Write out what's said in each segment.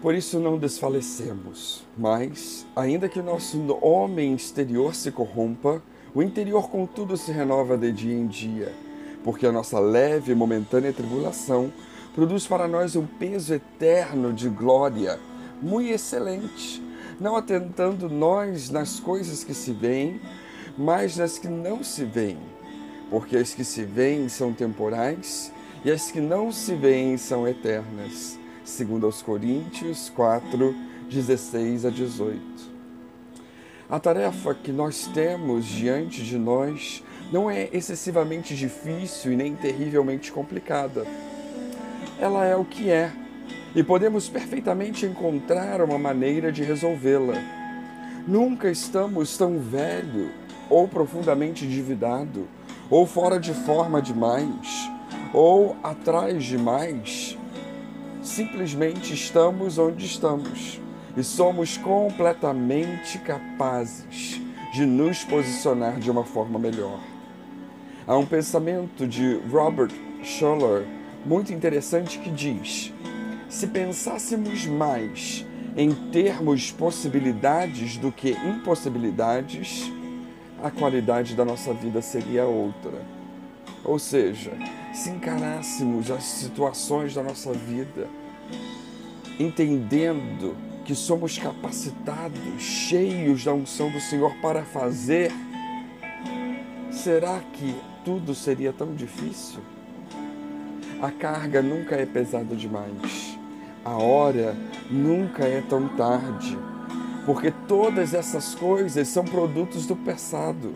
Por isso não desfalecemos, mas, ainda que o nosso homem exterior se corrompa, o interior, contudo, se renova de dia em dia, porque a nossa leve e momentânea tribulação produz para nós um peso eterno de glória, muito excelente, não atentando nós nas coisas que se veem, mas nas que não se veem, porque as que se veem são temporais e as que não se veem são eternas segundo aos Coríntios 4, 16 a 18. A tarefa que nós temos diante de nós não é excessivamente difícil e nem terrivelmente complicada. Ela é o que é, e podemos perfeitamente encontrar uma maneira de resolvê-la. Nunca estamos tão velho, ou profundamente endividado, ou fora de forma demais, ou atrás demais, simplesmente estamos onde estamos e somos completamente capazes de nos posicionar de uma forma melhor. Há um pensamento de Robert Schuller muito interessante que diz: se pensássemos mais em termos possibilidades do que impossibilidades, a qualidade da nossa vida seria outra. Ou seja, se encarássemos as situações da nossa vida, entendendo que somos capacitados, cheios da unção do Senhor para fazer, será que tudo seria tão difícil? A carga nunca é pesada demais. A hora nunca é tão tarde. Porque todas essas coisas são produtos do passado.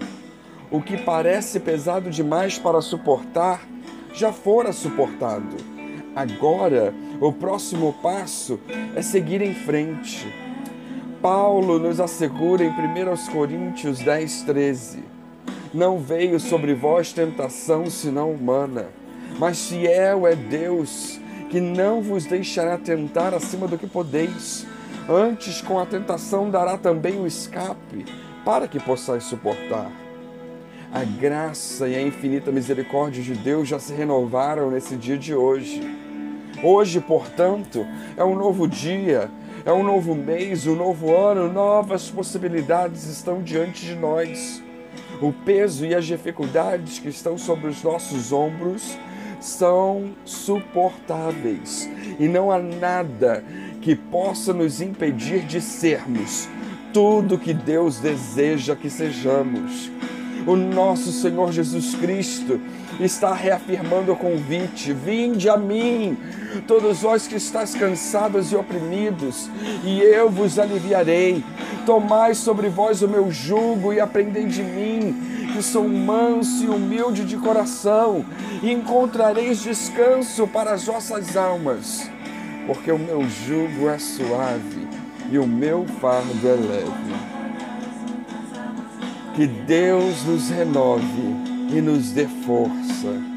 O que parece pesado demais para suportar já fora suportado. Agora, o próximo passo é seguir em frente. Paulo nos assegura em 1 Coríntios 10, 13: Não veio sobre vós tentação senão humana, mas fiel é Deus, que não vos deixará tentar acima do que podeis. Antes, com a tentação, dará também o escape, para que possais suportar. A graça e a infinita misericórdia de Deus já se renovaram nesse dia de hoje. Hoje, portanto, é um novo dia, é um novo mês, um novo ano, novas possibilidades estão diante de nós. O peso e as dificuldades que estão sobre os nossos ombros são suportáveis e não há nada que possa nos impedir de sermos tudo que Deus deseja que sejamos o nosso Senhor Jesus Cristo está reafirmando o convite: vinde a mim, todos vós que estáis cansados e oprimidos, e eu vos aliviarei. Tomai sobre vós o meu jugo e aprendei de mim, que sou manso e humilde de coração, e encontrareis descanso para as vossas almas, porque o meu jugo é suave e o meu fardo é leve. Que Deus nos renove e nos dê força